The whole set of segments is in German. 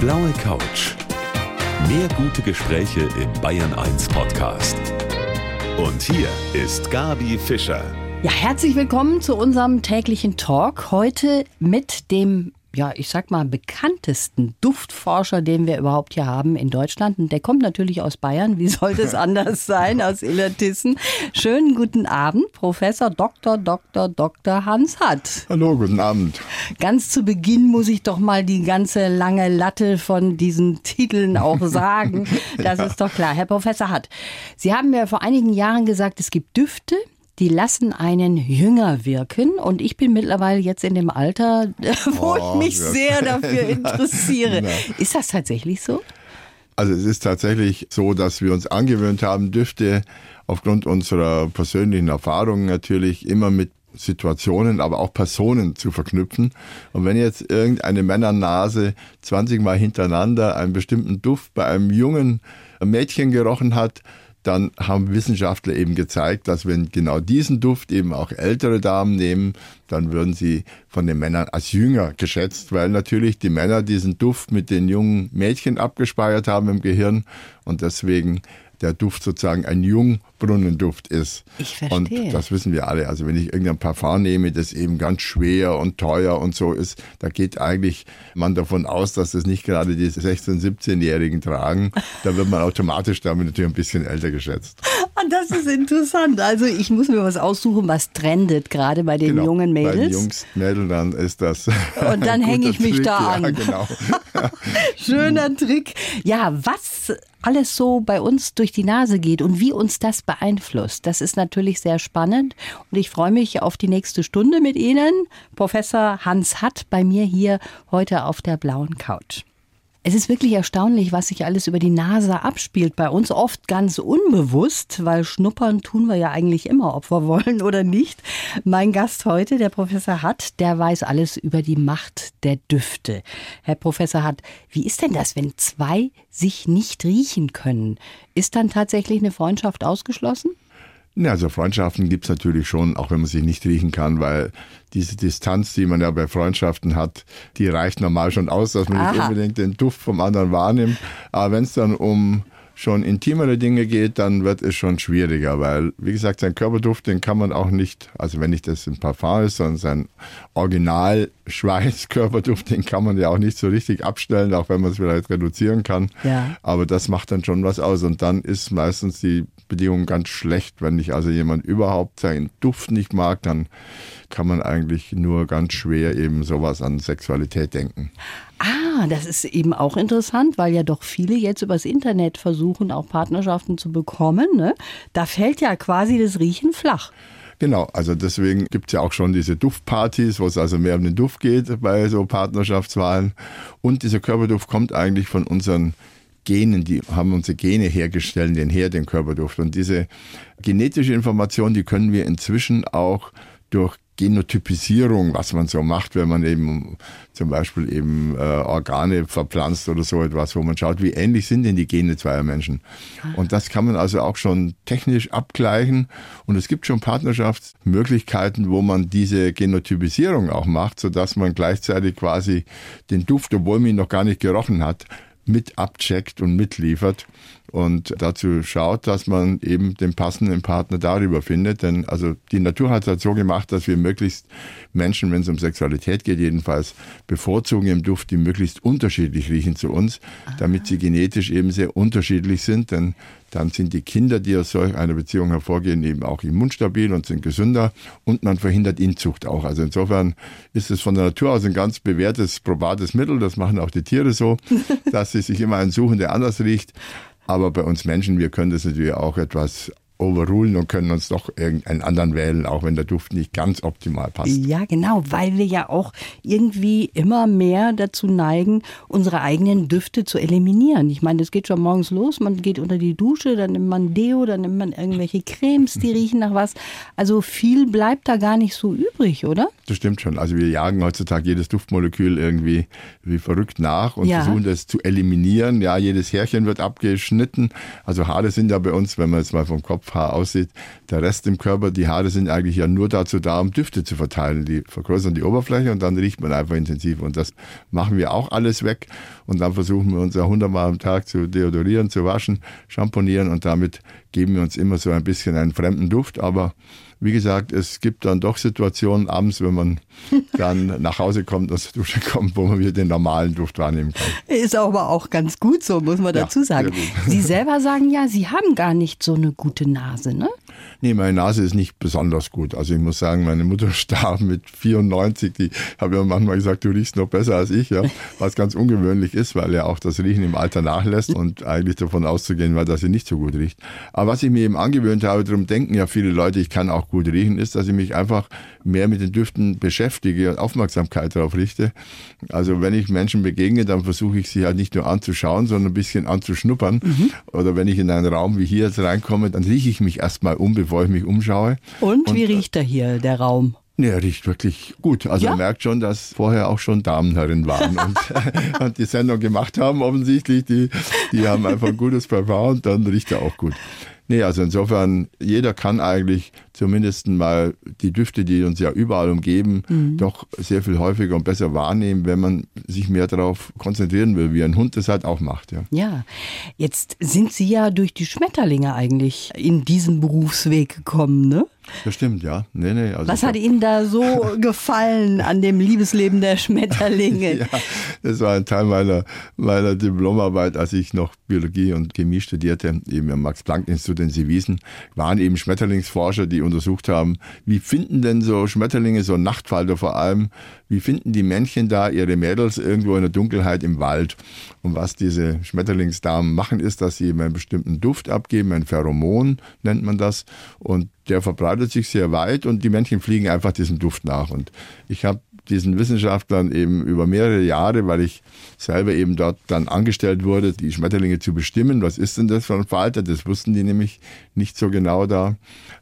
blaue Couch. Mehr gute Gespräche im Bayern 1 Podcast. Und hier ist Gabi Fischer. Ja, herzlich willkommen zu unserem täglichen Talk. Heute mit dem ja, ich sag mal, bekanntesten Duftforscher, den wir überhaupt hier haben in Deutschland. Und der kommt natürlich aus Bayern. Wie sollte es anders sein? Aus Illertissen. Schönen guten Abend, Professor Dr. Dr. Dr. Hans Hatt. Hallo, guten Abend. Ganz zu Beginn muss ich doch mal die ganze lange Latte von diesen Titeln auch sagen. Das ja. ist doch klar. Herr Professor Hatt, Sie haben mir vor einigen Jahren gesagt, es gibt Düfte, die lassen einen jünger wirken. Und ich bin mittlerweile jetzt in dem Alter, wo oh, ich mich ja. sehr dafür interessiere. Ist das tatsächlich so? Also es ist tatsächlich so, dass wir uns angewöhnt haben, Düfte aufgrund unserer persönlichen Erfahrungen natürlich immer mit Situationen, aber auch Personen zu verknüpfen. Und wenn jetzt irgendeine Männernase 20 Mal hintereinander einen bestimmten Duft bei einem jungen Mädchen gerochen hat, dann haben Wissenschaftler eben gezeigt, dass wenn genau diesen Duft eben auch ältere Damen nehmen, dann würden sie von den Männern als jünger geschätzt, weil natürlich die Männer diesen Duft mit den jungen Mädchen abgespeichert haben im Gehirn und deswegen der Duft sozusagen ein Jungbrunnenduft ist. Ich verstehe. Und das wissen wir alle. Also wenn ich irgendein Parfum nehme, das eben ganz schwer und teuer und so ist, da geht eigentlich man davon aus, dass das nicht gerade die 16-, 17-Jährigen tragen. Da wird man automatisch damit natürlich ein bisschen älter geschätzt. Und das ist interessant. Also ich muss mir was aussuchen, was trendet gerade bei den genau, jungen Mädels. Bei den Jungs, Mädels, dann ist das. Und dann hänge ich mich Trick. da an. Ja, genau. Schöner Trick. Ja, was alles so bei uns durch die Nase geht und wie uns das beeinflusst. Das ist natürlich sehr spannend und ich freue mich auf die nächste Stunde mit Ihnen. Professor Hans Hatt bei mir hier heute auf der blauen Couch. Es ist wirklich erstaunlich, was sich alles über die Nase abspielt. Bei uns oft ganz unbewusst, weil schnuppern tun wir ja eigentlich immer, ob wir wollen oder nicht. Mein Gast heute, der Professor Hatt, der weiß alles über die Macht der Düfte. Herr Professor Hatt, wie ist denn das, wenn zwei sich nicht riechen können? Ist dann tatsächlich eine Freundschaft ausgeschlossen? Ja, also Freundschaften gibt's natürlich schon, auch wenn man sich nicht riechen kann, weil diese Distanz, die man ja bei Freundschaften hat, die reicht normal schon aus, dass man Aha. nicht unbedingt den Duft vom anderen wahrnimmt. Aber wenn es dann um schon intimere Dinge geht, dann wird es schon schwieriger, weil, wie gesagt, sein Körperduft, den kann man auch nicht, also wenn nicht das ein Parfum ist, sondern sein Original Schweiß-Körperduft, den kann man ja auch nicht so richtig abstellen, auch wenn man es vielleicht reduzieren kann. Ja. Aber das macht dann schon was aus und dann ist meistens die Bedingung ganz schlecht. Wenn nicht also jemand überhaupt seinen Duft nicht mag, dann kann man eigentlich nur ganz schwer eben sowas an Sexualität denken. Ah, das ist eben auch interessant, weil ja doch viele jetzt übers Internet versuchen, auch Partnerschaften zu bekommen. Ne? Da fällt ja quasi das Riechen flach. Genau, also deswegen gibt es ja auch schon diese Duftpartys, wo es also mehr um den Duft geht bei so Partnerschaftswahlen. Und dieser Körperduft kommt eigentlich von unseren Genen, die haben unsere Gene hergestellt, den her, den Körperduft. Und diese genetische Information, die können wir inzwischen auch durch Genotypisierung, was man so macht, wenn man eben zum Beispiel eben äh, Organe verpflanzt oder so etwas, wo man schaut, wie ähnlich sind denn die Gene zweier Menschen. Und das kann man also auch schon technisch abgleichen. Und es gibt schon Partnerschaftsmöglichkeiten, wo man diese Genotypisierung auch macht, sodass man gleichzeitig quasi den Duft, obwohl man ihn noch gar nicht gerochen hat, mit abcheckt und mitliefert und dazu schaut, dass man eben den passenden Partner darüber findet. Denn also die Natur hat es halt so gemacht, dass wir möglichst Menschen, wenn es um Sexualität geht, jedenfalls bevorzugen im Duft, die möglichst unterschiedlich riechen zu uns, damit sie genetisch eben sehr unterschiedlich sind. Denn dann sind die Kinder, die aus solch einer Beziehung hervorgehen, eben auch immunstabil und sind gesünder und man verhindert Inzucht auch. Also insofern ist es von der Natur aus ein ganz bewährtes, probates Mittel. Das machen auch die Tiere so, dass sie sich immer einen suchen, der anders riecht. Aber bei uns Menschen, wir können das natürlich auch etwas overrulen und können uns doch irgendeinen anderen wählen, auch wenn der Duft nicht ganz optimal passt. Ja, genau, weil wir ja auch irgendwie immer mehr dazu neigen, unsere eigenen Düfte zu eliminieren. Ich meine, das geht schon morgens los, man geht unter die Dusche, dann nimmt man Deo, dann nimmt man irgendwelche Cremes, die riechen nach was. Also viel bleibt da gar nicht so übrig, oder? Das stimmt schon. Also wir jagen heutzutage jedes Duftmolekül irgendwie wie verrückt nach und ja. versuchen das zu eliminieren. Ja, jedes Härchen wird abgeschnitten. Also Haare sind ja bei uns, wenn man jetzt mal vom Kopf Kopfhaar aussieht. Der Rest im Körper, die Haare sind eigentlich ja nur dazu da, um Düfte zu verteilen. Die vergrößern die Oberfläche und dann riecht man einfach intensiv. Und das machen wir auch alles weg. Und dann versuchen wir uns ja hundertmal am Tag zu deodorieren, zu waschen, schamponieren und damit geben wir uns immer so ein bisschen einen fremden Duft. Aber wie gesagt, es gibt dann doch Situationen abends, wenn man dann nach Hause kommt, aus der Dusche kommt, wo man wieder den normalen Duft wahrnehmen kann. Ist aber auch ganz gut so, muss man dazu sagen. Sie selber sagen ja, Sie haben gar nicht so eine gute Nase, ne? Nee, meine Nase ist nicht besonders gut. Also ich muss sagen, meine Mutter starb mit 94. Die habe ja manchmal gesagt, du riechst noch besser als ich, ja. Was ganz ungewöhnlich ist, weil ja auch das Riechen im Alter nachlässt und eigentlich davon auszugehen war, dass sie nicht so gut riecht. Aber was ich mir eben angewöhnt habe, darum denken ja viele Leute, ich kann auch gut riechen, ist, dass ich mich einfach mehr mit den Düften beschäftige und Aufmerksamkeit darauf richte. Also wenn ich Menschen begegne, dann versuche ich sie halt nicht nur anzuschauen, sondern ein bisschen anzuschnuppern. Mhm. Oder wenn ich in einen Raum wie hier jetzt reinkomme, dann rieche ich mich erstmal um, bevor ich mich umschaue. Und, und wie riecht er hier, der Raum? Er riecht wirklich gut. Also ja? man merkt schon, dass vorher auch schon Damen darin waren und, und die Sendung gemacht haben offensichtlich. Die, die haben einfach ein gutes Parfum und dann riecht er auch gut. Nee, also insofern, jeder kann eigentlich zumindest mal die Düfte, die uns ja überall umgeben, mhm. doch sehr viel häufiger und besser wahrnehmen, wenn man sich mehr darauf konzentrieren will, wie ein Hund das halt auch macht. Ja, ja. jetzt sind Sie ja durch die Schmetterlinge eigentlich in diesen Berufsweg gekommen, ne? Das stimmt, ja. Nee, nee, also Was hat Ihnen da so gefallen an dem Liebesleben der Schmetterlinge? ja, das war ein Teil meiner, meiner Diplomarbeit, als ich noch Biologie und Chemie studierte, eben am Max-Planck-Institut in Seewiesen, waren eben Schmetterlingsforscher, die untersucht haben, wie finden denn so Schmetterlinge, so Nachtfalter vor allem, wie finden die Männchen da ihre Mädels irgendwo in der Dunkelheit im Wald? Und was diese Schmetterlingsdamen machen, ist, dass sie einen bestimmten Duft abgeben, ein Pheromon nennt man das. Und der verbreitet sich sehr weit und die Männchen fliegen einfach diesem Duft nach. Und ich habe diesen Wissenschaftlern eben über mehrere Jahre, weil ich selber eben dort dann angestellt wurde, die Schmetterlinge zu bestimmen. Was ist denn das für ein Falter? Das wussten die nämlich nicht so genau da.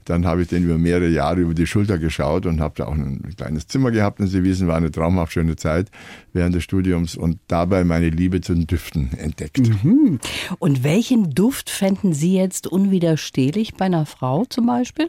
Dann habe ich den über mehrere Jahre über die Schulter geschaut und habe da auch ein kleines Zimmer gehabt in Seewiesen. War eine traumhaft schöne Zeit während des Studiums und dabei meine Liebe zu den Düften entdeckt. Mhm. Und welchen Duft fänden Sie jetzt unwiderstehlich bei einer Frau zum Beispiel?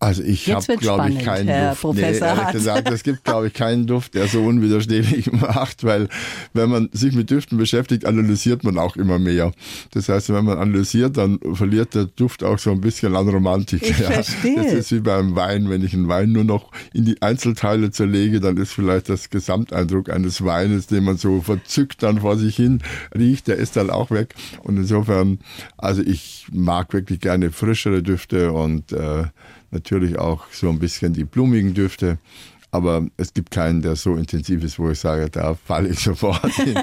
Also ich habe, glaube ich, keinen Herr Duft. Professor nee, ehrlich gesagt, es gibt, glaube ich, keinen Duft, der so unwiderstehlich macht, weil wenn man sich mit Düften beschäftigt, analysiert man auch immer mehr. Das heißt, wenn man analysiert, dann verliert der Duft auch so ein bisschen an Romantik. Ich ja. verstehe. Das ist wie beim Wein. Wenn ich einen Wein nur noch in die Einzelteile zerlege, dann ist vielleicht das Gesamteindruck eines Weines, den man so verzückt dann vor sich hin riecht, der ist dann auch weg. Und insofern, also ich mag wirklich gerne frischere Düfte und äh, natürlich auch so ein bisschen die blumigen Düfte. Aber es gibt keinen, der so intensiv ist, wo ich sage, da falle ich sofort in,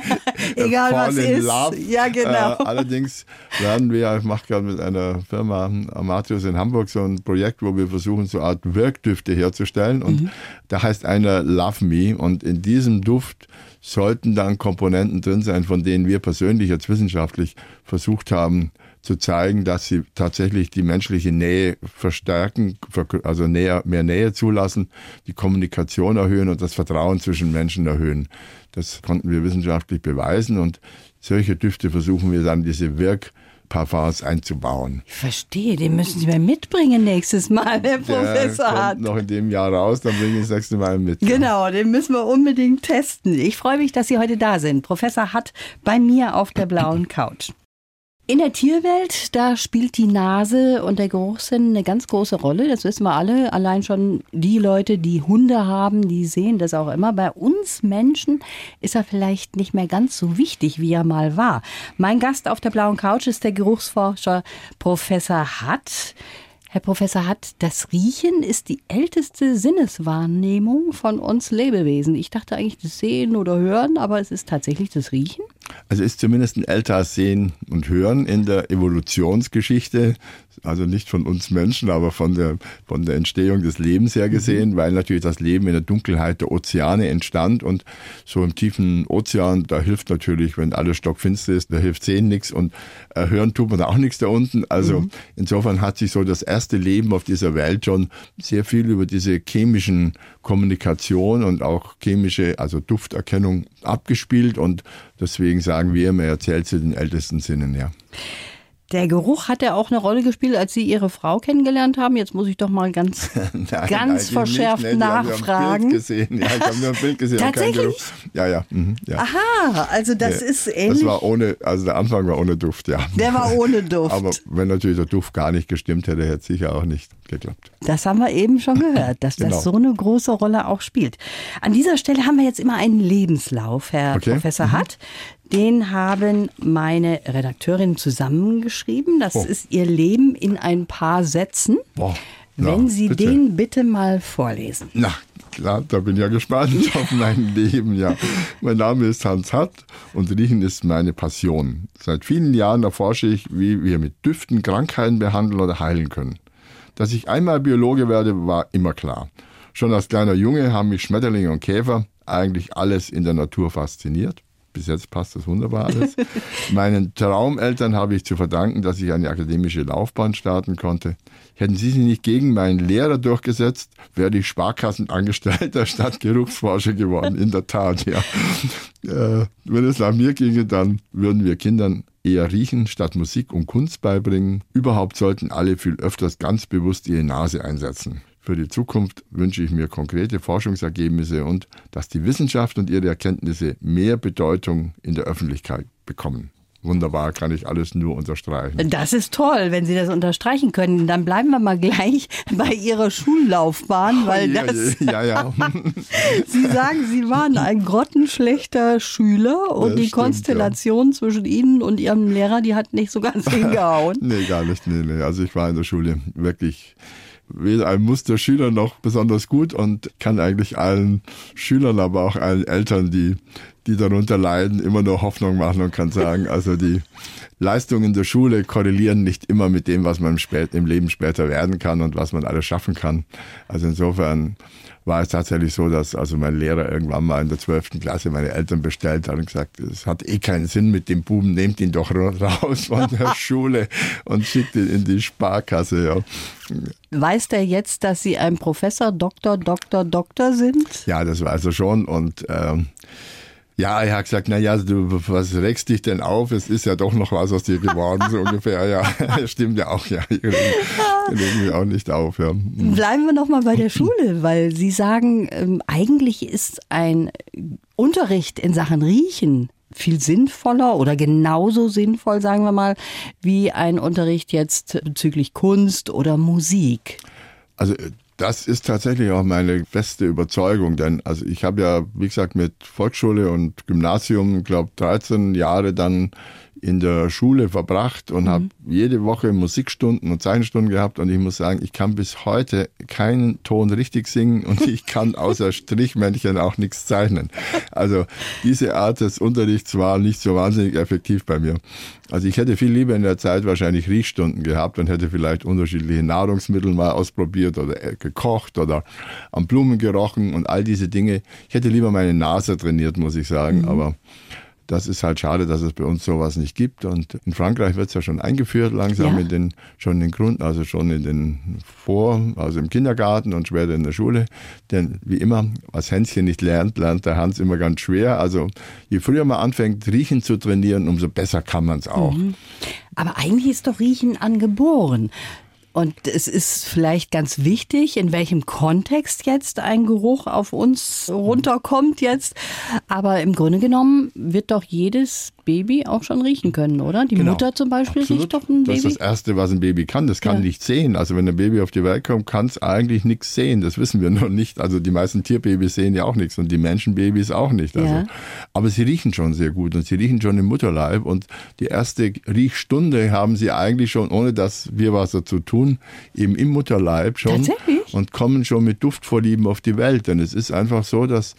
Egal was ist. Love. Ja, genau. Äh, allerdings werden wir, ich mache gerade mit einer Firma Amatius in Hamburg so ein Projekt, wo wir versuchen, so eine Art Wirkdüfte herzustellen. Und mhm. da heißt einer Love Me. Und in diesem Duft sollten dann Komponenten drin sein, von denen wir persönlich jetzt wissenschaftlich versucht haben, zu zeigen, dass sie tatsächlich die menschliche Nähe verstärken, also näher, mehr Nähe zulassen, die Kommunikation erhöhen und das Vertrauen zwischen Menschen erhöhen. Das konnten wir wissenschaftlich beweisen und solche Düfte versuchen wir dann diese Wirk Parfums einzubauen. Ich verstehe, den müssen Sie mir mitbringen nächstes Mal, Herr Professor Der kommt noch in dem Jahr raus, dann bringe ich das nächste Mal mit. Genau, den müssen wir unbedingt testen. Ich freue mich, dass Sie heute da sind. Professor Hatt bei mir auf der blauen Couch. In der Tierwelt, da spielt die Nase und der Geruchssinn eine ganz große Rolle. Das wissen wir alle. Allein schon die Leute, die Hunde haben, die sehen das auch immer. Bei uns Menschen ist er vielleicht nicht mehr ganz so wichtig, wie er mal war. Mein Gast auf der blauen Couch ist der Geruchsforscher Professor Hatt. Herr Professor Hatt, das Riechen ist die älteste Sinneswahrnehmung von uns Lebewesen. Ich dachte eigentlich das Sehen oder Hören, aber es ist tatsächlich das Riechen? Also ist zumindest ein älteres Sehen und Hören in der Evolutionsgeschichte, also nicht von uns Menschen, aber von der, von der Entstehung des Lebens her gesehen, mhm. weil natürlich das Leben in der Dunkelheit der Ozeane entstand und so im tiefen Ozean, da hilft natürlich, wenn alles stockfinster ist, da hilft Sehen nichts und äh, Hören tut man auch nichts da unten. Also mhm. insofern hat sich so das erste Leben auf dieser Welt schon sehr viel über diese chemischen Kommunikation und auch chemische, also Dufterkennung abgespielt und deswegen sagen wir immer, er zählt zu den ältesten Sinnen, ja. Der Geruch hat ja auch eine Rolle gespielt, als Sie Ihre Frau kennengelernt haben. Jetzt muss ich doch mal ganz, Nein, ganz verschärft nicht. Haben nachfragen. Ein Bild gesehen. Ja, ich habe nur ein Bild gesehen. Tatsächlich? Ja, ja. Mhm, ja. Aha, also das Nee, ist ähnlich. Das war ohne, also der Anfang war ohne Duft, ja. Der war ohne Duft. Aber wenn natürlich der Duft gar nicht gestimmt hätte, hätte es sicher auch nicht geklappt. Das haben wir eben schon gehört, dass Genau. das so eine große Rolle auch spielt. An dieser Stelle haben wir jetzt immer einen Lebenslauf, Herr Okay. Mhm. Professor Hatt. Den haben meine Redakteurinnen zusammengeschrieben. Das Oh. ist Ihr Leben in ein paar Sätzen. Boah. Wenn Na, Sie bitte. den bitte mal vorlesen. Na, klar, da bin ich ja gespannt auf mein Leben, ja. Mein Name ist Hans Hatt und Riechen ist meine Passion. Seit vielen Jahren erforsche ich, wie wir mit Düften Krankheiten behandeln oder heilen können. Dass ich einmal Biologe werde, war immer klar. Schon als kleiner Junge haben mich Schmetterlinge und Käfer, eigentlich alles in der Natur fasziniert. Bis jetzt passt das wunderbar alles. Meinen Traumeltern habe ich zu verdanken, dass ich eine akademische Laufbahn starten konnte. Hätten sie sich nicht gegen meinen Lehrer durchgesetzt, wäre ich Sparkassenangestellter statt Geruchsforscher geworden. In der Tat, ja. Äh, wenn es nach mir ginge, dann würden wir Kindern eher riechen statt Musik und Kunst beibringen. Überhaupt sollten alle viel öfters ganz bewusst ihre Nase einsetzen. Für die Zukunft wünsche ich mir konkrete Forschungsergebnisse und dass die Wissenschaft und ihre Erkenntnisse mehr Bedeutung in der Öffentlichkeit bekommen. Wunderbar, kann ich alles nur unterstreichen. Das ist toll, wenn Sie das unterstreichen können. Dann bleiben wir mal gleich bei Ihrer Schullaufbahn, weil Ja, das, ja, ja. Sie sagen, Sie waren ein grottenschlechter Schüler und Das die stimmt, Konstellation zwischen Ihnen und Ihrem Lehrer, die hat nicht so ganz hingehauen. Nee, gar nicht. Nee, nee. Also ich war in der Schule wirklich weder ein Musterschüler noch besonders gut und kann eigentlich allen Schülern, aber auch allen Eltern, die, die darunter leiden, immer nur Hoffnung machen und kann sagen, also die Leistungen der Schule korrelieren nicht immer mit dem, was man im, spät, im Leben später werden kann und was man alles schaffen kann. Also insofern war es tatsächlich so, dass also mein Lehrer irgendwann mal in der 12. Klasse meine Eltern bestellt hat und gesagt, es hat eh keinen Sinn mit dem Buben, nehmt ihn doch raus von der Schule und schickt ihn in die Sparkasse. Ja. Weiß der jetzt, dass Sie ein Professor, Doktor, Doktor, Doktor sind? Ja, das weiß er schon. Und ähm, ja, er hat gesagt, na ja, du, was regst dich denn auf? Es ist ja doch noch was aus dir geworden, so ungefähr. Ja, stimmt ja auch. Ja, reg mich auch nicht auf. Ja. Bleiben wir noch mal bei der Schule, weil Sie sagen, ähm, eigentlich ist ein Unterricht in Sachen Riechen viel sinnvoller oder genauso sinnvoll, sagen wir mal, wie ein Unterricht jetzt bezüglich Kunst oder Musik. Also das ist tatsächlich auch meine feste Überzeugung, denn also ich habe ja, wie gesagt, mit Volksschule und Gymnasium, glaube 13 Jahre dann in der Schule verbracht und habe jede Woche Musikstunden und Zeichenstunden gehabt und ich muss sagen, ich kann bis heute keinen Ton richtig singen und ich kann außer Strichmännchen auch nichts zeichnen. Also diese Art des Unterrichts war nicht so wahnsinnig effektiv bei mir. Also ich hätte viel lieber in der Zeit wahrscheinlich Riechstunden gehabt und hätte vielleicht unterschiedliche Nahrungsmittel mal ausprobiert oder äh, gekocht oder am Blumen gerochen und all diese Dinge. Ich hätte lieber meine Nase trainiert, muss ich sagen, aber das ist halt schade, dass es bei uns sowas nicht gibt. Und in Frankreich wird es ja schon eingeführt, langsam Ja. in den, schon in den Grund, also schon in den Vor-, also im Kindergarten und später in der Schule. Denn wie immer, was Hänschen nicht lernt, lernt der Hans immer ganz schwer. Also je früher man anfängt, Riechen zu trainieren, umso besser kann man es auch. Aber eigentlich ist doch Riechen angeboren. Und es ist vielleicht ganz wichtig, in welchem Kontext jetzt ein Geruch auf uns runterkommt jetzt. Aber im Grunde genommen wird doch jedes Baby auch schon riechen können, oder? Die Genau. Mutter zum Beispiel Absolut. riecht doch ein Das ist Baby. das Erste, was ein Baby kann. Das kann Ja. nicht sehen. Also wenn ein Baby auf die Welt kommt, kann es eigentlich nichts sehen. Das wissen wir noch nicht. Also die meisten Tierbabys sehen ja auch nichts und die Menschenbabys auch nicht. Also. Ja. Aber sie riechen schon sehr gut und sie riechen schon im Mutterleib. Und die erste Riechstunde haben sie eigentlich schon, ohne dass wir was dazu tun, eben im Mutterleib schon. Tatsächlich? Und kommen schon mit Duftvorlieben auf die Welt. Denn es ist einfach so, dass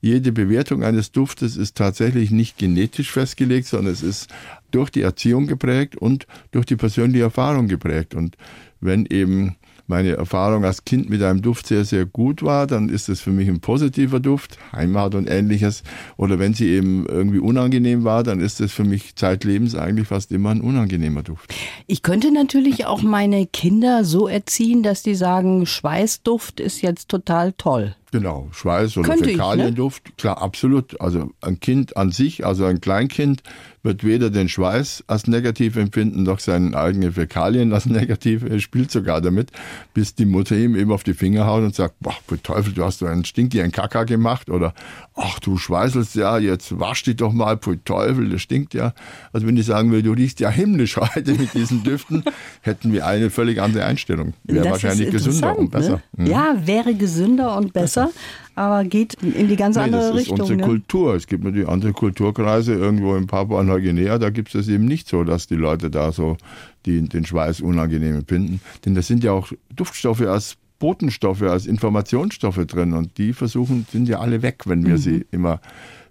jede Bewertung eines Duftes ist tatsächlich nicht genetisch festgelegt, sondern es ist durch die Erziehung geprägt und durch die persönliche Erfahrung geprägt. Und wenn eben meine Erfahrung als Kind mit einem Duft sehr, sehr gut war, dann ist es für mich ein positiver Duft, Heimat und ähnliches. Oder wenn sie eben irgendwie unangenehm war, dann ist es für mich zeitlebens eigentlich fast immer ein unangenehmer Duft. Ich könnte natürlich auch meine Kinder so erziehen, dass die sagen, Schweißduft ist jetzt total toll. Genau, Schweiß oder Könnte ich, ne? Fäkalienduft, klar, absolut. Also ein Kind an sich, also ein Kleinkind, wird weder den Schweiß als negativ empfinden, noch seine eigenen Fäkalien als negativ. Er spielt sogar damit, bis die Mutter ihm eben auf die Finger haut und sagt, boah, für Teufel, du hast so einen Stinky, einen Kaka gemacht oder ach, du schweißelst ja, jetzt wasch dich doch mal, für Teufel, das stinkt ja. Also wenn ich sagen will, du riechst ja himmlisch heute mit diesen Düften, hätten wir eine völlig andere Einstellung. Wäre wahrscheinlich gesünder und interessant, besser. Ne? Ja, wäre gesünder und besser, aber geht in die ganz Nee, andere das ist Richtung. unsere Ne? Kultur. Es gibt natürlich andere Kulturkreise, irgendwo in Papua-Neuguinea, da gibt es das eben nicht so, dass die Leute da so die, den Schweiß unangenehm empfinden. Denn da sind ja auch Duftstoffe als Botenstoffe, als Informationsstoffe drin und die versuchen, sind ja alle weg, wenn Mhm. wir sie immer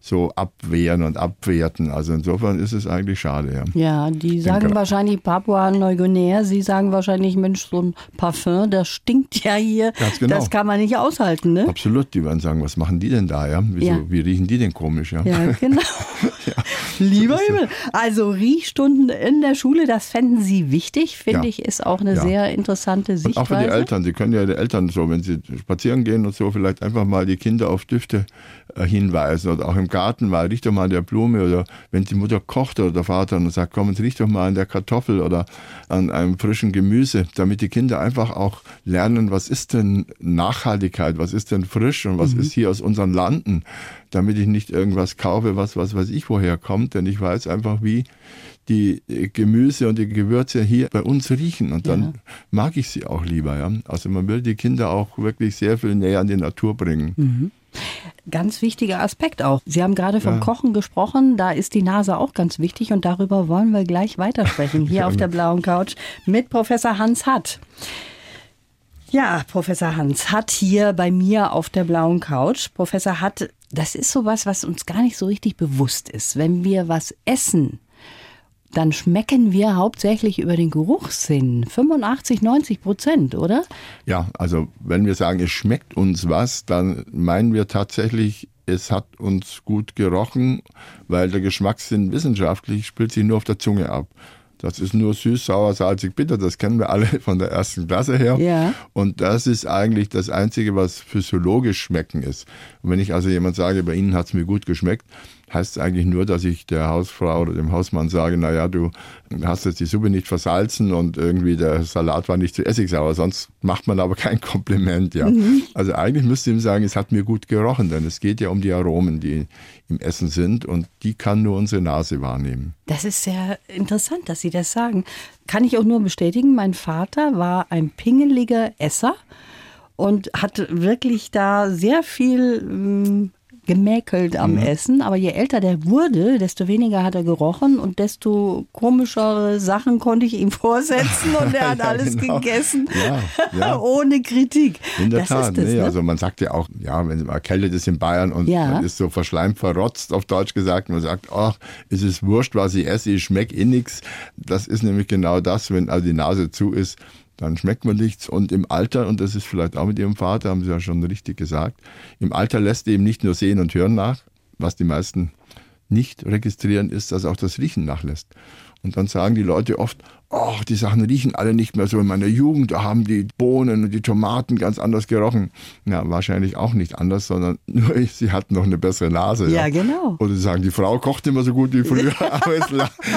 so abwehren und abwerten. Also insofern ist es eigentlich schade. Ja. Ja, die sagen Denke- wahrscheinlich Papua-Neuguinea, sie sagen wahrscheinlich, Mensch, so ein Parfum, das stinkt ja hier. Genau. Das kann man nicht aushalten, ne? Absolut, die werden sagen, was machen die denn da? Ja? Wieso, Ja. Wie riechen die denn komisch? Ja? Ja, genau. Lieber Himmel. Also Riechstunden in der Schule, das fänden Sie wichtig, finde Ja. ich, ist auch eine Ja. sehr interessante Und Sichtweise. auch für die Eltern, sie können ja die Eltern so, wenn sie spazieren gehen und so, vielleicht einfach mal die Kinder auf Düfte äh, hinweisen oder auch im Garten mal, riech doch mal an der Blume oder wenn die Mutter kocht oder der Vater und sagt, komm, jetzt riech doch mal an der Kartoffel oder an einem frischen Gemüse, damit die Kinder einfach auch lernen, was ist denn Nachhaltigkeit, was ist denn frisch und was ist hier aus unseren Landen, damit ich nicht irgendwas kaufe, was, was weiß ich woher kommt, denn ich weiß einfach, wie die äh, Gemüse und die Gewürze hier bei uns riechen und dann Ja. mag ich sie auch lieber. Ja? Also man will die Kinder auch wirklich sehr viel näher an die Natur bringen. Ganz wichtiger Aspekt auch. Sie haben gerade vom Ja. Kochen gesprochen, da ist die Nase auch ganz wichtig und darüber wollen wir gleich weitersprechen, hier auf der blauen Couch mit Professor Hans Hatt. Ja, Professor Hans Hatt hier bei mir auf der blauen Couch. Professor Hatt, das ist sowas, was uns gar nicht so richtig bewusst ist. Wenn wir was essen, dann schmecken wir hauptsächlich über den Geruchssinn. 85, 90 Prozent, oder? Ja, also wenn wir sagen, es schmeckt uns was, dann meinen wir tatsächlich, es hat uns gut gerochen, weil der Geschmackssinn wissenschaftlich spielt sich nur auf der Zunge ab. Das ist nur süß, sauer, salzig, bitter. Das kennen wir alle von der ersten Klasse her. Ja. Und das ist eigentlich das Einzige, was physiologisch schmecken ist. Und wenn ich also jemand sage, bei Ihnen hat es mir gut geschmeckt, heißt es eigentlich nur, dass ich der Hausfrau oder dem Hausmann sage, naja, du hast jetzt die Suppe nicht versalzen und irgendwie der Salat war nicht zu essigsauer, sonst macht man aber kein Kompliment, ja. Also eigentlich müsste ich ihm sagen, es hat mir gut gerochen, denn es geht ja um die Aromen, die im Essen sind und die kann nur unsere Nase wahrnehmen. Das ist sehr interessant, dass Sie das sagen. Kann ich auch nur bestätigen, mein Vater war ein pingeliger Esser und hat wirklich da sehr viel ähm, gemäkelt am Essen. Aber je älter der wurde, desto weniger hat er gerochen und desto komischere Sachen konnte ich ihm vorsetzen und er hat Ja, alles genau. gegessen. Ja, ja. Ohne Kritik. In der das Tat, ist das, nee, ne? also man sagt ja auch, ja, wenn man erkältet ist in Bayern und man ist so verschleimt, verrotzt, auf Deutsch gesagt, man sagt, ach, es ist wurscht, was ich esse, ich schmecke eh nichts. Das ist nämlich genau das, wenn also die Nase zu ist, dann schmeckt man nichts. Und im Alter, und das ist vielleicht auch mit Ihrem Vater, haben Sie ja schon richtig gesagt, im Alter lässt eben nicht nur Sehen und Hören nach, was die meisten nicht registrieren, ist, dass auch das Riechen nachlässt. Und dann sagen die Leute oft, oh, die Sachen riechen alle nicht mehr so. In meiner Jugend, da haben die Bohnen und die Tomaten ganz anders gerochen. Ja, wahrscheinlich auch nicht anders, sondern nur sie hatten noch eine bessere Nase. Ja, genau. Oder sie sagen, die Frau kocht immer so gut wie früher, aber es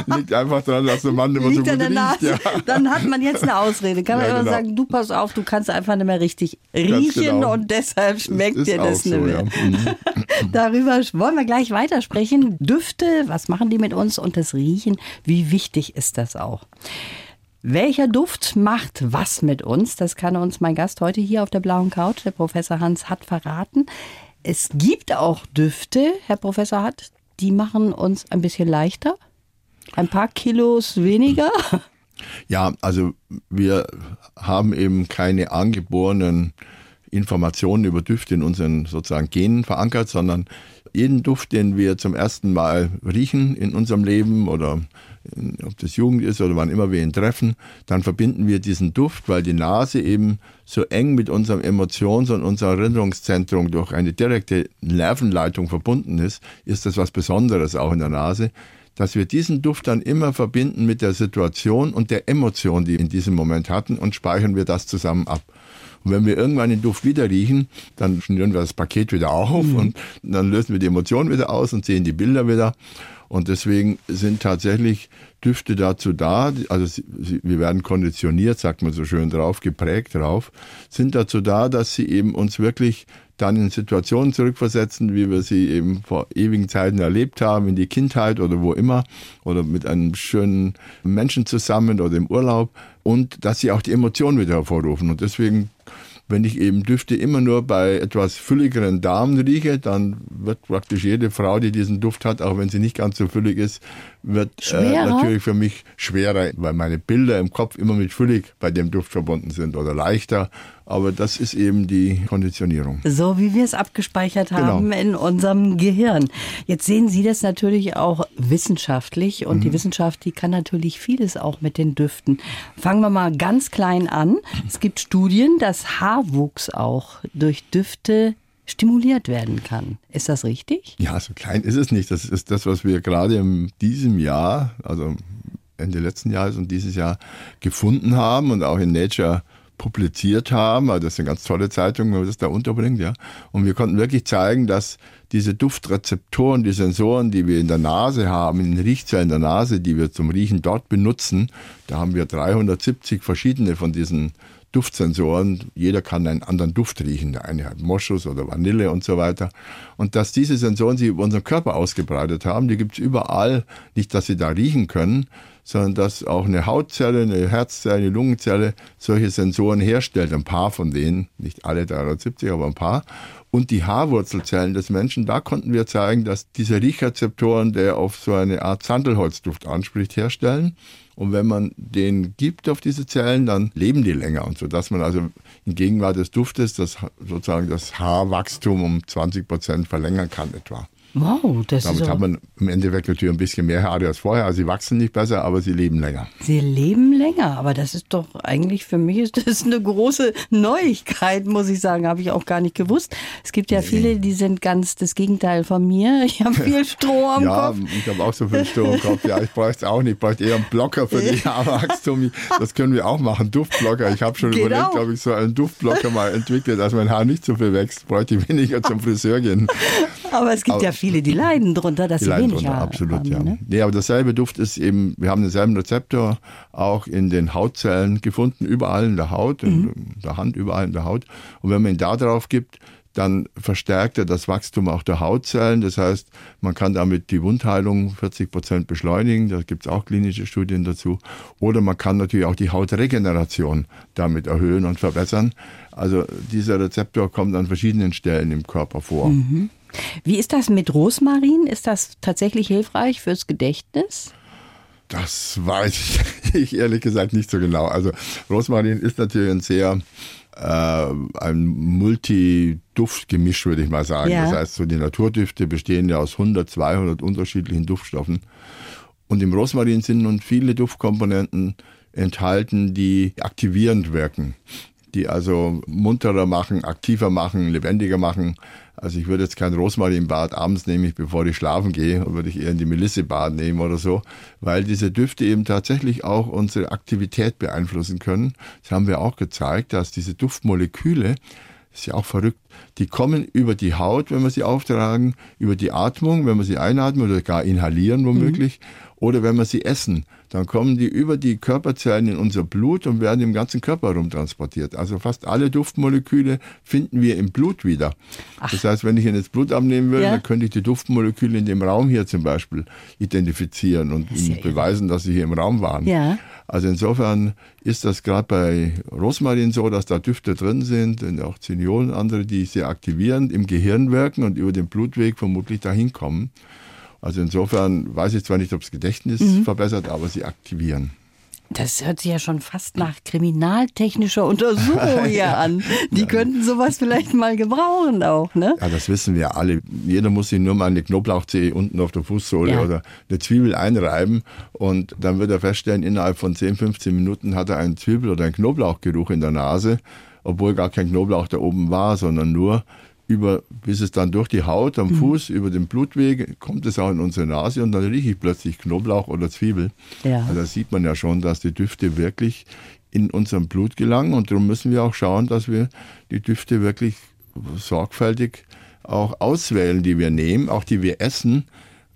liegt einfach daran, dass der Mann immer Liegt so an gut der riecht. Ja. Dann hat man jetzt eine Ausrede. Kann man Ja, immer genau. sagen, du pass auf, du kannst einfach nicht mehr richtig riechen genau. und deshalb schmeckt dir das so, nicht mehr. ja. Mhm. Darüber wollen wir gleich weitersprechen. Düfte, was machen die mit uns und das Riechen, wie wichtig ist das auch? Welcher Duft macht was mit uns? Das kann uns mein Gast heute hier auf der blauen Couch, der Professor Hans, hat verraten. Es gibt auch Düfte, Herr Professor Hatt, die machen uns ein bisschen leichter. Ein paar Kilos weniger. Ja, also wir haben eben keine angeborenen Informationen über Düfte in unseren sozusagen Genen verankert, sondern jeden Duft, den wir zum ersten Mal riechen in unserem Leben oder in, ob das Jugend ist oder wann immer wir ihn treffen, dann verbinden wir diesen Duft, weil die Nase eben so eng mit unserem Emotions- und unserem Erinnerungszentrum durch eine direkte Nervenleitung verbunden ist, ist das was Besonderes auch in der Nase dass wir diesen Duft dann immer verbinden mit der Situation und der Emotion, die wir in diesem Moment hatten und speichern wir das zusammen ab. Und wenn wir irgendwann den Duft wieder riechen, dann schnüren wir das Paket wieder auf mhm. und dann lösen wir die Emotionen wieder aus und sehen die Bilder wieder. Und deswegen sind tatsächlich Düfte dazu da, also sie, wir werden konditioniert, sagt man so schön drauf, geprägt drauf, sind dazu da, dass sie eben uns wirklich dann in Situationen zurückversetzen, wie wir sie eben vor ewigen Zeiten erlebt haben, in die Kindheit oder wo immer, oder mit einem schönen Menschen zusammen oder im Urlaub, und dass sie auch die Emotionen wieder hervorrufen. Und deswegen wenn ich eben Düfte immer nur bei etwas fülligeren Damen rieche, dann wird praktisch jede Frau, die diesen Duft hat, auch wenn sie nicht ganz so füllig ist, wird äh, natürlich für mich schwerer, weil meine Bilder im Kopf immer mit füllig bei dem Duft verbunden sind oder leichter. Aber das ist eben die Konditionierung. So wie wir es abgespeichert genau. haben genau. in unserem Gehirn. Jetzt sehen Sie das natürlich auch wissenschaftlich und mhm. die Wissenschaft, die kann natürlich vieles auch mit den Düften. Fangen wir mal ganz klein an. Es gibt Studien, dass Haarwuchs auch durch Düfte stimuliert werden kann. Ist das richtig? Ja, so klein ist es nicht. Das ist das, was wir gerade in diesem Jahr, also Ende letzten Jahres und dieses Jahr gefunden haben und auch in Nature publiziert haben. Also das ist eine ganz tolle Zeitung, wenn man das da unterbringt, ja. Und wir konnten wirklich zeigen, dass diese Duftrezeptoren, die Sensoren, die wir in der Nase haben, in den Riechzellen der Nase, die wir zum Riechen dort benutzen, da haben wir 370 verschiedene von diesen Duftsensoren. Jeder kann einen anderen Duft riechen. Der eine hat Moschus oder Vanille und so weiter. Und dass diese Sensoren sich über unseren Körper ausgebreitet haben, die gibt es überall. Nicht, dass sie da riechen können, sondern dass auch eine Hautzelle, eine Herzzelle, eine Lungenzelle solche Sensoren herstellt. Ein paar von denen, nicht alle 370, aber ein paar. Und die Haarwurzelzellen des Menschen, da konnten wir zeigen, dass diese Riechrezeptoren, der auf so eine Art Sandelholzduft anspricht, herstellen. Und wenn man den gibt auf diese Zellen, dann leben die länger. Und so dass man also in Gegenwart des Duftes das sozusagen das Haarwachstum um 20 Prozent verlängern kann etwa. Wow, das Damit ist hat man im Endeffekt natürlich ein bisschen mehr Haare als vorher. Also sie wachsen nicht besser, aber sie leben länger. Sie leben länger, aber das ist doch eigentlich für mich ist das eine große Neuigkeit, muss ich sagen. Habe ich auch gar nicht gewusst. Es gibt ja nee. viele, die sind ganz das Gegenteil von mir. Ich habe viel Stroh am ja, Kopf. Ja, ich habe auch so viel Stroh am Kopf. Ja, ich bräuchte es auch nicht. Ich bräuchte eher einen Blocker für die Haarwachstum. Das können wir auch machen, Duftblocker. Ich habe schon genau. überlegt, ob ich so einen Duftblocker mal entwickle, dass mein Haar nicht so viel wächst. Bräuchte ich weniger zum Friseur gehen. Aber es gibt aber, ja viele, die leiden drunter, dass die sie wenig drunter, absolut, haben, ja. Ne? Nee, aber dasselbe Duft ist eben, wir haben denselben Rezeptor auch in den Hautzellen gefunden, überall in der Haut, mhm. in der Hand, überall in der Haut. Und wenn man ihn da drauf gibt, dann verstärkt er das Wachstum auch der Hautzellen. Das heißt, man kann damit die Wundheilung 40 Prozent beschleunigen. Da gibt es auch klinische Studien dazu. Oder man kann natürlich auch die Hautregeneration damit erhöhen und verbessern. Also dieser Rezeptor kommt an verschiedenen Stellen im Körper vor. Mhm. Wie ist das mit Rosmarin? Ist das tatsächlich hilfreich fürs Gedächtnis? Das weiß ich ehrlich gesagt nicht so genau. Also Rosmarin ist natürlich ein sehr äh, ein Multi-Duftgemisch, würde ich mal sagen. Ja. Das heißt, so die Naturdüfte bestehen ja aus 100, 200 unterschiedlichen Duftstoffen. Und im Rosmarin sind nun viele Duftkomponenten enthalten, die aktivierend wirken die also munterer machen, aktiver machen, lebendiger machen. Also ich würde jetzt kein Rosmarinbad abends nehmen, bevor ich schlafen gehe, würde ich eher in die Melissebad nehmen oder so, weil diese Düfte eben tatsächlich auch unsere Aktivität beeinflussen können. Das haben wir auch gezeigt, dass diese Duftmoleküle, das ist ja auch verrückt, die kommen über die Haut, wenn wir sie auftragen, über die Atmung, wenn wir sie einatmen oder gar inhalieren womöglich, mhm. oder wenn wir sie essen dann kommen die über die Körperzellen in unser Blut und werden im ganzen Körper rumtransportiert. Also fast alle Duftmoleküle finden wir im Blut wieder. Ach. Das heißt, wenn ich Ihnen das Blut abnehmen würde, ja. dann könnte ich die Duftmoleküle in dem Raum hier zum Beispiel identifizieren und Ihnen beweisen, dass sie hier im Raum waren. Ja. Also insofern ist das gerade bei Rosmarin so, dass da Düfte drin sind und auch Ziniolen und andere, die sehr aktivierend im Gehirn wirken und über den Blutweg vermutlich dahin kommen. Also insofern weiß ich zwar nicht, ob das Gedächtnis mhm. verbessert, aber sie aktivieren. Das hört sich ja schon fast nach kriminaltechnischer Untersuchung hier an. Die könnten sowas vielleicht mal gebrauchen auch, ne? Ja, das wissen wir alle. Jeder muss sich nur mal eine Knoblauchzehe unten auf der Fußsohle ja. oder eine Zwiebel einreiben und dann wird er feststellen, innerhalb von 10, 15 Minuten hat er einen Zwiebel- oder einen Knoblauchgeruch in der Nase, obwohl gar kein Knoblauch da oben war, sondern nur über, bis es dann durch die Haut am mhm. Fuß, über den Blutweg, kommt es auch in unsere Nase und dann rieche ich plötzlich Knoblauch oder Zwiebel. Ja. Also da sieht man ja schon, dass die Düfte wirklich in unserem Blut gelangen und darum müssen wir auch schauen, dass wir die Düfte wirklich sorgfältig auch auswählen, die wir nehmen, auch die wir essen.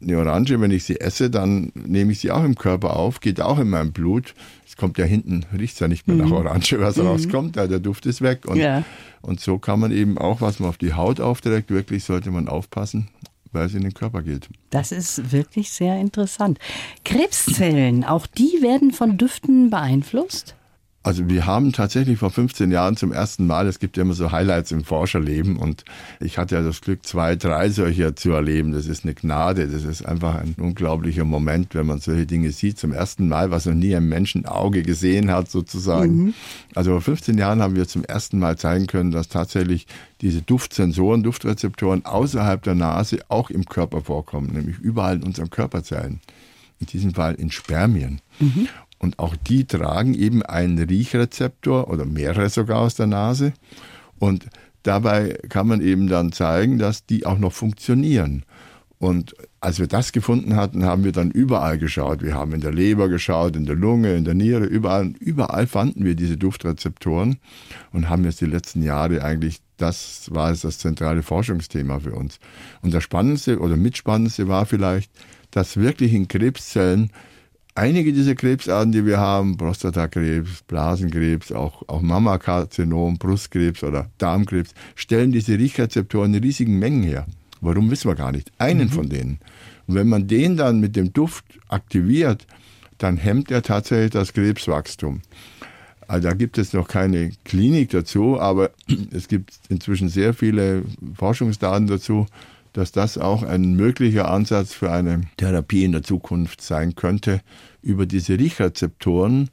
Eine Orange, wenn ich sie esse, dann nehme ich sie auch im Körper auf, geht auch in mein Blut. Es kommt ja hinten, riecht es ja nicht mehr mhm. nach Orange, was mhm. rauskommt, ja, der Duft ist weg. Und, ja. und so kann man eben auch, was man auf die Haut aufträgt, wirklich sollte man aufpassen, weil es in den Körper geht. Das ist wirklich sehr interessant. Krebszellen, auch die werden von Düften beeinflusst? Also wir haben tatsächlich vor 15 Jahren zum ersten Mal, es gibt ja immer so Highlights im Forscherleben und ich hatte ja das Glück, zwei, drei solcher zu erleben. Das ist eine Gnade, das ist einfach ein unglaublicher Moment, wenn man solche Dinge sieht. Zum ersten Mal, was noch nie ein Menschenauge gesehen hat sozusagen. Mhm. Also vor 15 Jahren haben wir zum ersten Mal zeigen können, dass tatsächlich diese Duftsensoren, Duftrezeptoren außerhalb der Nase auch im Körper vorkommen, nämlich überall in unseren Körperzellen. In diesem Fall in Spermien. Mhm. Und auch die tragen eben einen Riechrezeptor oder mehrere sogar aus der Nase. Und dabei kann man eben dann zeigen, dass die auch noch funktionieren. Und als wir das gefunden hatten, haben wir dann überall geschaut. Wir haben in der Leber geschaut, in der Lunge, in der Niere, überall. Überall fanden wir diese Duftrezeptoren und haben jetzt die letzten Jahre eigentlich, das war es das zentrale Forschungsthema für uns. Und das Spannendste oder mitspannendste war vielleicht, dass wirklich in Krebszellen einige dieser Krebsarten, die wir haben, Prostatakrebs, Blasenkrebs, auch, auch Mammakarzinom, Brustkrebs oder Darmkrebs, stellen diese Riechrezeptoren in riesigen Mengen her. Warum wissen wir gar nicht. Einen mhm. von denen. Und wenn man den dann mit dem Duft aktiviert, dann hemmt er tatsächlich das Krebswachstum. Also da gibt es noch keine Klinik dazu, aber es gibt inzwischen sehr viele Forschungsdaten dazu, dass das auch ein möglicher Ansatz für eine Therapie in der Zukunft sein könnte, über diese Riechrezeptoren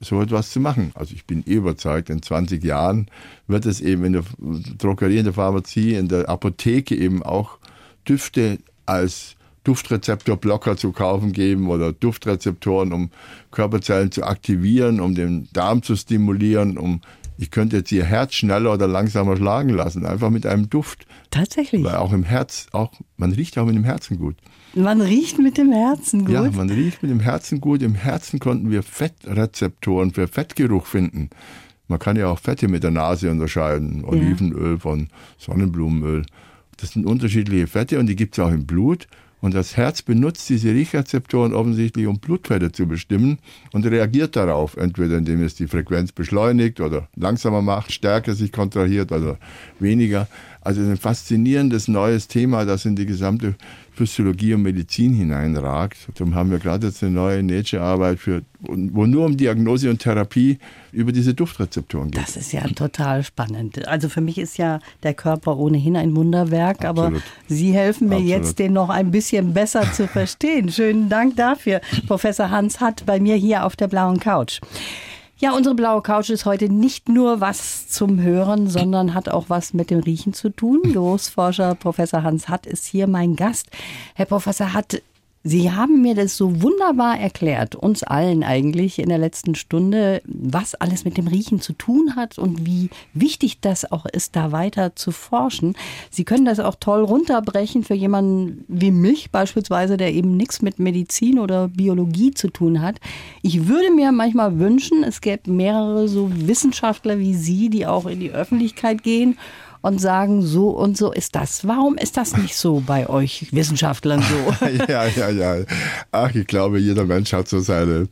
so etwas zu machen. Also ich bin überzeugt, in 20 Jahren wird es eben in der Drogerie, in der Pharmazie, in der Apotheke eben auch Düfte als Duftrezeptorblocker zu kaufen geben oder Duftrezeptoren, um Körperzellen zu aktivieren, um den Darm zu stimulieren, um ich könnte jetzt ihr Herz schneller oder langsamer schlagen lassen, einfach mit einem Duft. Tatsächlich. Weil auch im Herz, auch, man riecht auch mit dem Herzen gut. Man riecht mit dem Herzen gut? Ja, man riecht mit dem Herzen gut. Im Herzen konnten wir Fettrezeptoren für Fettgeruch finden. Man kann ja auch Fette mit der Nase unterscheiden. Olivenöl ja. von Sonnenblumenöl. Das sind unterschiedliche Fette und die gibt es auch im Blut. Und das Herz benutzt diese Riechrezeptoren offensichtlich, um Blutfette zu bestimmen und reagiert darauf, entweder indem es die Frequenz beschleunigt oder langsamer macht, stärker sich kontrahiert oder weniger. Also ein faszinierendes neues Thema, das in die gesamte Physiologie und Medizin hineinragt. Darum haben wir gerade jetzt eine neue Nature-Arbeit, wo nur um Diagnose und Therapie über diese Duftrezeptoren geht. Das ist ja total spannend. Also für mich ist ja der Körper ohnehin ein Wunderwerk, Absolut. aber Sie helfen mir Absolut. jetzt, den noch ein bisschen besser zu verstehen. Schönen Dank dafür, Professor Hans Hatt, bei mir hier auf der blauen Couch. Ja, unsere blaue Couch ist heute nicht nur was zum Hören, sondern hat auch was mit dem Riechen zu tun. Geruchsforscher Professor Hans Hatt ist hier mein Gast. Herr Professor Hatt, Sie haben mir das so wunderbar erklärt, uns allen eigentlich in der letzten Stunde, was alles mit dem Riechen zu tun hat und wie wichtig das auch ist, da weiter zu forschen. Sie können das auch toll runterbrechen für jemanden wie mich beispielsweise, der eben nichts mit Medizin oder Biologie zu tun hat. Ich würde mir manchmal wünschen, es gäbe mehrere so Wissenschaftler wie Sie, die auch in die Öffentlichkeit gehen und sagen, so und so ist das. Warum ist das nicht so bei euch Wissenschaftlern so? ja, ja, ja. Ach, ich glaube, jeder Mensch hat so seine,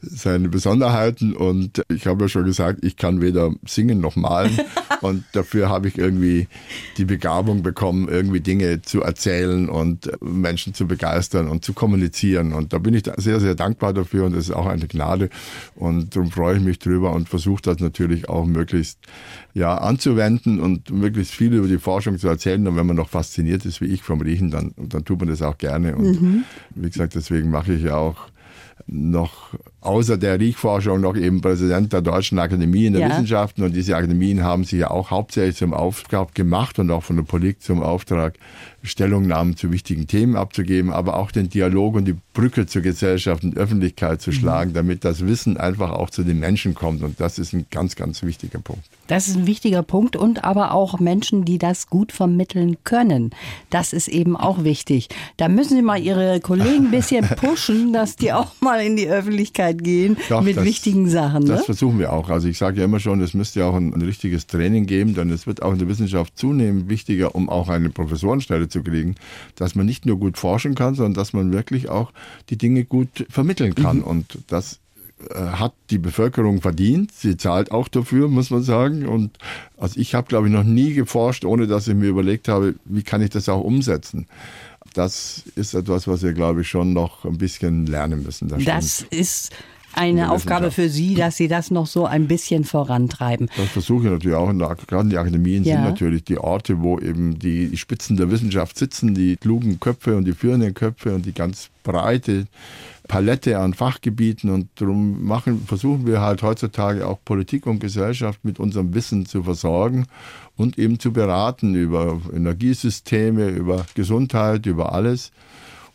seine Besonderheiten und ich habe ja schon gesagt, ich kann weder singen noch malen und dafür habe ich irgendwie die Begabung bekommen, irgendwie Dinge zu erzählen und Menschen zu begeistern und zu kommunizieren und da bin ich sehr, sehr dankbar dafür und das ist auch eine Gnade und darum freue ich mich drüber und versuche das natürlich auch möglichst ja, anzuwenden und möglichst viel über die Forschung zu erzählen. Und wenn man noch fasziniert ist wie ich vom Riechen, dann, dann tut man das auch gerne. Und mhm. wie gesagt, deswegen mache ich ja auch noch außer der Riechforschung noch eben Präsident der Deutschen Akademie in der ja. Wissenschaften. Und diese Akademien haben sich ja auch hauptsächlich zum Auftrag gemacht und auch von der Politik zum Auftrag, Stellungnahmen zu wichtigen Themen abzugeben, aber auch den Dialog und die Brücke zur Gesellschaft und Öffentlichkeit zu mhm. schlagen, damit das Wissen einfach auch zu den Menschen kommt. Und das ist ein ganz, ganz wichtiger Punkt. Das ist ein wichtiger Punkt und aber auch Menschen, die das gut vermitteln können. Das ist eben auch wichtig. Da müssen Sie mal Ihre Kollegen ein bisschen pushen, dass die auch mal in die Öffentlichkeit Öffentlichkeit gehen Doch, mit das, wichtigen Sachen. Ne? Das versuchen wir auch. Also ich sage ja immer schon, es müsste ja auch ein, ein, richtiges Training geben, denn es wird auch in der Wissenschaft zunehmend wichtiger, um auch eine Professorenstelle zu kriegen, dass man nicht nur gut forschen kann, sondern dass man wirklich auch die Dinge gut vermitteln kann. Mhm. Und das äh, hat die Bevölkerung verdient. Sie zahlt auch dafür, muss man sagen. Und also ich habe, glaube ich, noch nie geforscht, ohne dass ich mir überlegt habe, wie kann ich das auch umsetzen. Das ist etwas, was wir, glaube ich, schon noch ein bisschen lernen müssen. Das, das ist eine Aufgabe für Sie, dass Sie das noch so ein bisschen vorantreiben. Das versuche ich natürlich auch. Gerade die Akademien ja. sind natürlich die Orte, wo eben die Spitzen der Wissenschaft sitzen, die klugen Köpfe und die führenden Köpfe und die ganz breite Palette an Fachgebieten und darum machen, versuchen wir halt heutzutage auch Politik und Gesellschaft mit unserem Wissen zu versorgen und eben zu beraten über Energiesysteme, über Gesundheit, über alles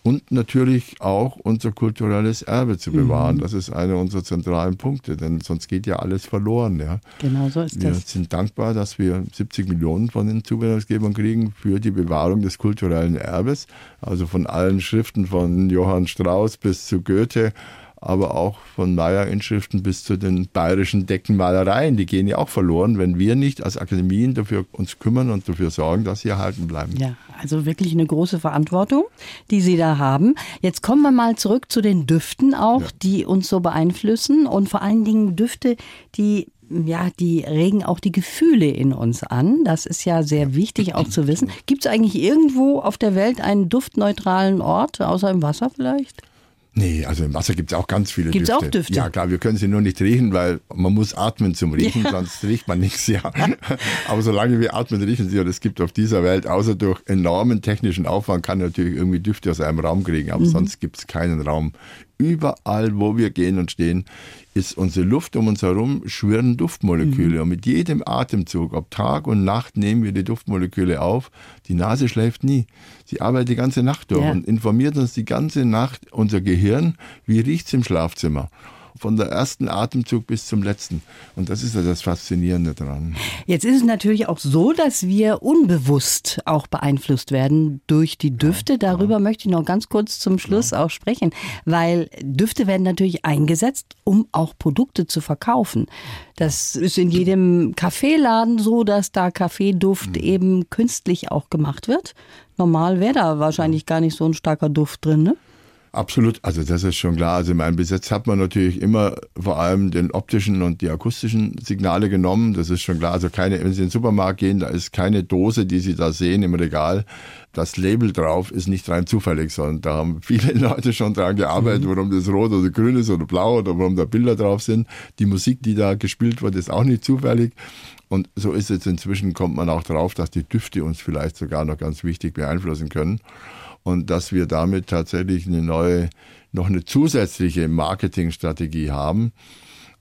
und natürlich auch unser kulturelles Erbe zu bewahren. Mhm. Das ist einer unserer zentralen Punkte, denn sonst geht ja alles verloren. Ja. Genau so ist wir das. Wir sind dankbar, dass wir 70 Millionen von den Zuwendungsgebern kriegen für die Bewahrung des kulturellen Erbes, also von allen Schriften von Johann Strauss bis zu Goethe aber auch von Maya-Inschriften bis zu den bayerischen Deckenmalereien, die gehen ja auch verloren, wenn wir nicht als Akademien dafür uns kümmern und dafür sorgen, dass sie erhalten bleiben. Ja, also wirklich eine große Verantwortung, die Sie da haben. Jetzt kommen wir mal zurück zu den Düften auch, ja. die uns so beeinflussen und vor allen Dingen Düfte, die ja, die regen auch die Gefühle in uns an. Das ist ja sehr wichtig auch zu wissen. Gibt es eigentlich irgendwo auf der Welt einen duftneutralen Ort, außer im Wasser vielleicht? Nee, also im Wasser gibt es auch ganz viele gibt's Düfte. Gibt es auch Düfte? Ja, klar, wir können sie nur nicht riechen, weil man muss atmen zum Riechen, ja. sonst riecht man nichts, ja. Aber solange wir atmen, riechen sie. Und es gibt auf dieser Welt, außer durch enormen technischen Aufwand, kann natürlich irgendwie Düfte aus einem Raum kriegen, aber mhm. sonst gibt es keinen Raum überall, wo wir gehen und stehen, ist unsere Luft um uns herum schwirren Duftmoleküle. Mhm. Und mit jedem Atemzug, ob Tag und Nacht, nehmen wir die Duftmoleküle auf. Die Nase schläft nie. Sie arbeitet die ganze Nacht durch ja. und informiert uns die ganze Nacht unser Gehirn, wie riecht es im Schlafzimmer von der ersten Atemzug bis zum letzten. Und das ist ja das Faszinierende daran. Jetzt ist es natürlich auch so, dass wir unbewusst auch beeinflusst werden durch die Düfte. Darüber ja. möchte ich noch ganz kurz zum Schluss ja. auch sprechen, weil Düfte werden natürlich eingesetzt, um auch Produkte zu verkaufen. Das ist in jedem Kaffeeladen so, dass da Kaffeeduft mhm. eben künstlich auch gemacht wird. Normal wäre da wahrscheinlich gar nicht so ein starker Duft drin, ne? Absolut, also das ist schon klar. Also in meinem Besitz hat man natürlich immer vor allem den optischen und die akustischen Signale genommen. Das ist schon klar. Also keine, wenn Sie in den Supermarkt gehen, da ist keine Dose, die Sie da sehen im Regal. Das Label drauf ist nicht rein zufällig, sondern da haben viele Leute schon dran gearbeitet, mhm. warum das rot oder grün ist oder blau oder warum da Bilder drauf sind. Die Musik, die da gespielt wird, ist auch nicht zufällig. Und so ist es inzwischen, kommt man auch drauf, dass die Düfte uns vielleicht sogar noch ganz wichtig beeinflussen können und dass wir damit tatsächlich eine neue, noch eine zusätzliche Marketingstrategie haben.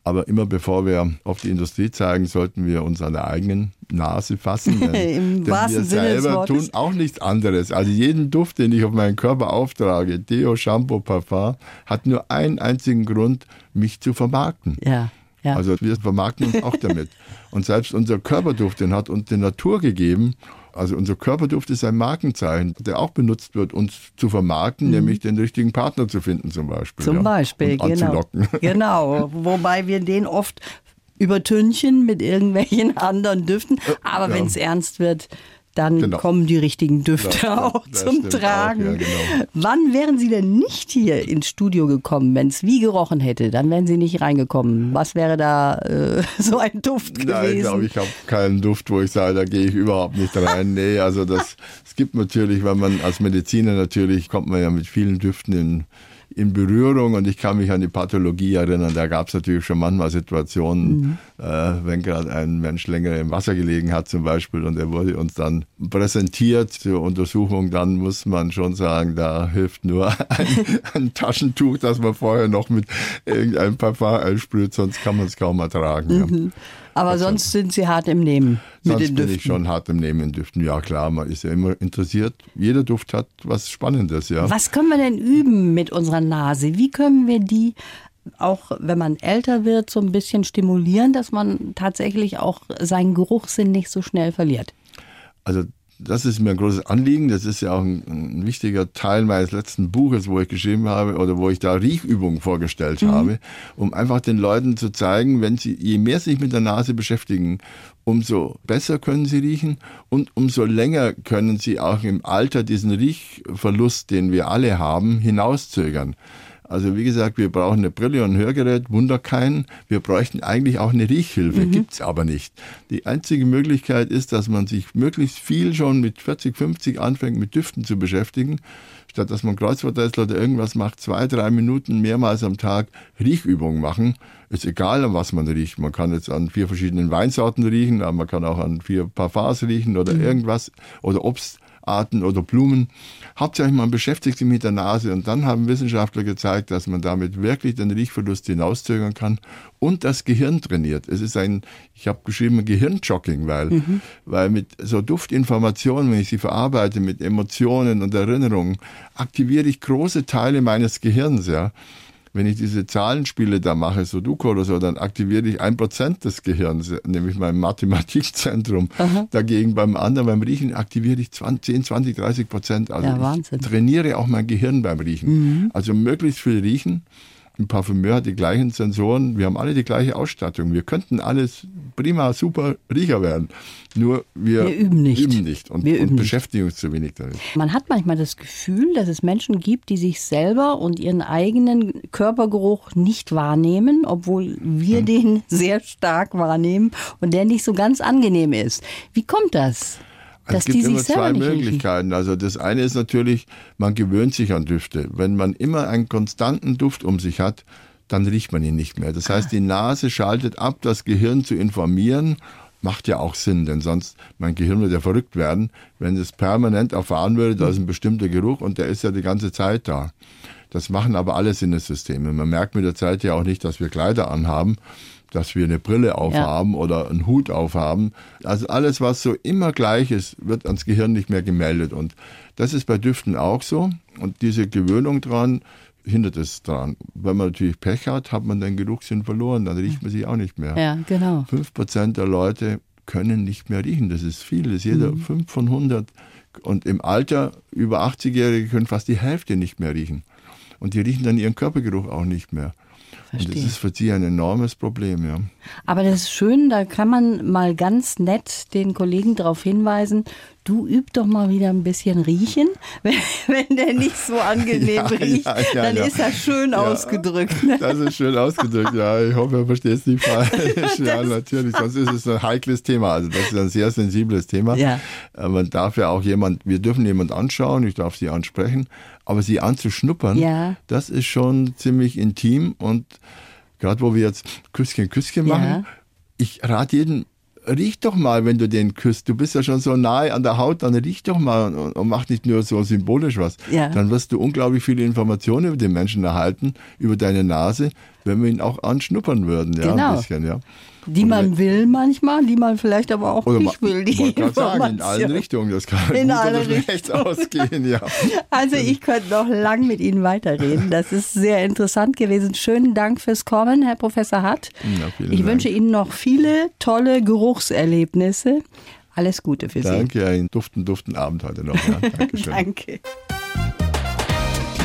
Aber immer bevor wir auf die Industrie zeigen, sollten wir uns an der eigenen Nase fassen. Denn, Im denn wir selber tun auch nichts anderes. Also jeden Duft, den ich auf meinen Körper auftrage, Deo, Shampoo, Parfum, hat nur einen einzigen Grund, mich zu vermarkten. Ja. Ja. Also wir vermarkten uns auch damit. Und selbst unser Körperduft, den hat uns die Natur gegeben. Also unser Körperduft ist ein Markenzeichen, der auch benutzt wird, uns zu vermarkten, mhm. nämlich den richtigen Partner zu finden zum Beispiel. Zum ja, Beispiel, genau. genau. Wobei wir den oft übertünchen mit irgendwelchen anderen Düften. Aber ja. wenn es ernst wird, dann genau. kommen die richtigen Düfte das, auch das zum Tragen. Auch, ja, genau. Wann wären Sie denn nicht hier ins Studio gekommen, wenn es wie gerochen hätte? Dann wären Sie nicht reingekommen. Was wäre da äh, so ein Duft gewesen? Nein, ich glaube, ich habe keinen Duft, wo ich sage, da gehe ich überhaupt nicht rein. nee, also das, es gibt natürlich, wenn man als Mediziner natürlich, kommt man ja mit vielen Düften in in Berührung und ich kann mich an die Pathologie erinnern. Da gab es natürlich schon manchmal Situationen, mhm. äh, wenn gerade ein Mensch länger im Wasser gelegen hat zum Beispiel und er wurde uns dann präsentiert zur Untersuchung, dann muss man schon sagen, da hilft nur ein, ein Taschentuch, das man vorher noch mit irgendeinem Parfum einsprüht, sonst kann man es kaum ertragen. Mhm. Ja. Aber also, sonst sind Sie hart im Nehmen mit sonst den Düften. bin ich schon hart im Nehmen in Düften. Ja klar, man ist ja immer interessiert. Jeder Duft hat was Spannendes, ja. Was können wir denn üben mit unserer Nase? Wie können wir die auch wenn man älter wird, so ein bisschen stimulieren, dass man tatsächlich auch seinen Geruchssinn nicht so schnell verliert? Also das ist mir ein großes Anliegen. Das ist ja auch ein, ein, wichtiger Teil meines letzten Buches, wo ich geschrieben habe oder wo ich da Riechübungen vorgestellt mhm. habe, um einfach den Leuten zu zeigen, wenn sie, je mehr sich mit der Nase beschäftigen, umso besser können sie riechen und umso länger können sie auch im Alter diesen Riechverlust, den wir alle haben, hinauszögern. Also wie gesagt, wir brauchen eine Brille und ein Hörgerät, Wunder keinen. Wir bräuchten eigentlich auch eine Riechhilfe, mhm. gibt's aber nicht. Die einzige Möglichkeit ist, dass man sich möglichst viel schon mit 40, 50 anfängt, mit Düften zu beschäftigen, statt dass man Kreuzworträtsel oder irgendwas macht, zwei, drei Minuten mehrmals am Tag Riechübungen machen. Ist egal, an was man riecht. Man kann jetzt an vier verschiedenen Weinsorten riechen, aber man kann auch an vier Parfums riechen oder mhm. irgendwas oder Obst. Arten oder Blumen. Hauptsächlich man beschäftigt sich mit der Nase und dann haben Wissenschaftler gezeigt, dass man damit wirklich den Riechverlust hinauszögern kann und das Gehirn trainiert. Es ist ein, ich habe geschrieben, Gehirnjogging, weil, mhm. weil mit so Duftinformationen, wenn ich sie verarbeite, mit Emotionen und Erinnerungen, aktiviere ich große Teile meines Gehirns, ja wenn ich diese Zahlenspiele da mache, Sudoku oder so, dann aktiviere ich ein Prozent des Gehirns, nämlich mein Mathematikzentrum. Aha. Dagegen beim anderen, beim Riechen, aktiviere ich 20, 10, 20, 30 Prozent. Also ja, ich trainiere auch mein Gehirn beim Riechen. Mhm. Also möglichst viel riechen ein Parfümeur hat die gleichen Sensoren, wir haben alle die gleiche Ausstattung. Wir könnten alles prima, super Riecher werden. Nur wir, wir üben nicht. Üben nicht und, wir üben und beschäftigen uns zu wenig damit. Man hat manchmal das Gefühl, dass es Menschen gibt, die sich selber und ihren eigenen Körpergeruch nicht wahrnehmen, obwohl wir hm. den sehr stark wahrnehmen und der nicht so ganz angenehm ist. Wie kommt das? Es gibt immer zwei Möglichkeiten. Riechen. Also das eine ist natürlich, man gewöhnt sich an Düfte. Wenn man immer einen konstanten Duft um sich hat, dann riecht man ihn nicht mehr. Das heißt, die Nase schaltet ab, das Gehirn zu informieren. Macht ja auch Sinn, denn sonst, mein Gehirn würde ja verrückt werden, wenn es permanent erfahren würde, da ist ein bestimmter Geruch und der ist ja die ganze Zeit da. Das machen aber alle Sinnessysteme. Man merkt mit der Zeit ja auch nicht, dass wir Kleider anhaben, dass wir eine Brille aufhaben ja. oder einen Hut aufhaben. Also alles, was so immer gleich ist, wird ans Gehirn nicht mehr gemeldet. Und das ist bei Düften auch so. Und diese Gewöhnung dran hindert es dran. Wenn man natürlich Pech hat, hat man den Geruchssinn verloren, dann riecht man sich auch nicht mehr. Ja, genau. Fünf Prozent der Leute können nicht mehr riechen. Das ist viel. Das ist jeder mhm. fünf von 100. Und im Alter, über 80-Jährige können fast die Hälfte nicht mehr riechen. Und die riechen dann ihren Körpergeruch auch nicht mehr. Verstehe. Und das ist für sie ein enormes Problem, ja. Aber das ist schön, da kann man mal ganz nett den Kollegen darauf hinweisen, du üb doch mal wieder ein bisschen riechen. Wenn, wenn der nicht so angenehm ja, riecht, ja, ja, dann ist das schön ausgedrückt. Ne? Das ist schön ausgedrückt, ja. Ich hoffe, er versteht es nicht falsch. ja, natürlich. Sonst ist es ein heikles Thema. Also das ist ein sehr sensibles Thema. Äh, man darf ja auch jemand, wir dürfen jemand anschauen, ich darf sie ansprechen, aber sie anzuschnuppern, ja. das ist schon ziemlich intim und gerade wo wir jetzt Küsschen, Küsschen machen, ich rate jedem, riech doch mal, wenn du den küsst. Du bist ja schon so nahe an der Haut, dann riech doch mal und, und mach nicht nur so symbolisch was. Ja. Dann wirst du unglaublich viele Informationen über den Menschen erhalten, über deine Nase, wenn wir ihn auch anschnuppern würden, ja, genau. ein bisschen, ja. Die man will manchmal, die man vielleicht aber auch nicht will. Die ich kann sagen, in allen Richtungen. Das kann in gut alle oder schlecht ausgehen, ja. Also ich könnte noch lang mit Ihnen weiterreden. Das ist sehr interessant gewesen. Schönen Dank fürs Kommen, Herr Professor Hatt. Ja, ich Dank. wünsche Ihnen noch viele tolle Geruchserlebnisse. Alles Gute für Sie. Danke, einen duften, duften Abend heute noch. Ja, Dankeschön. Danke.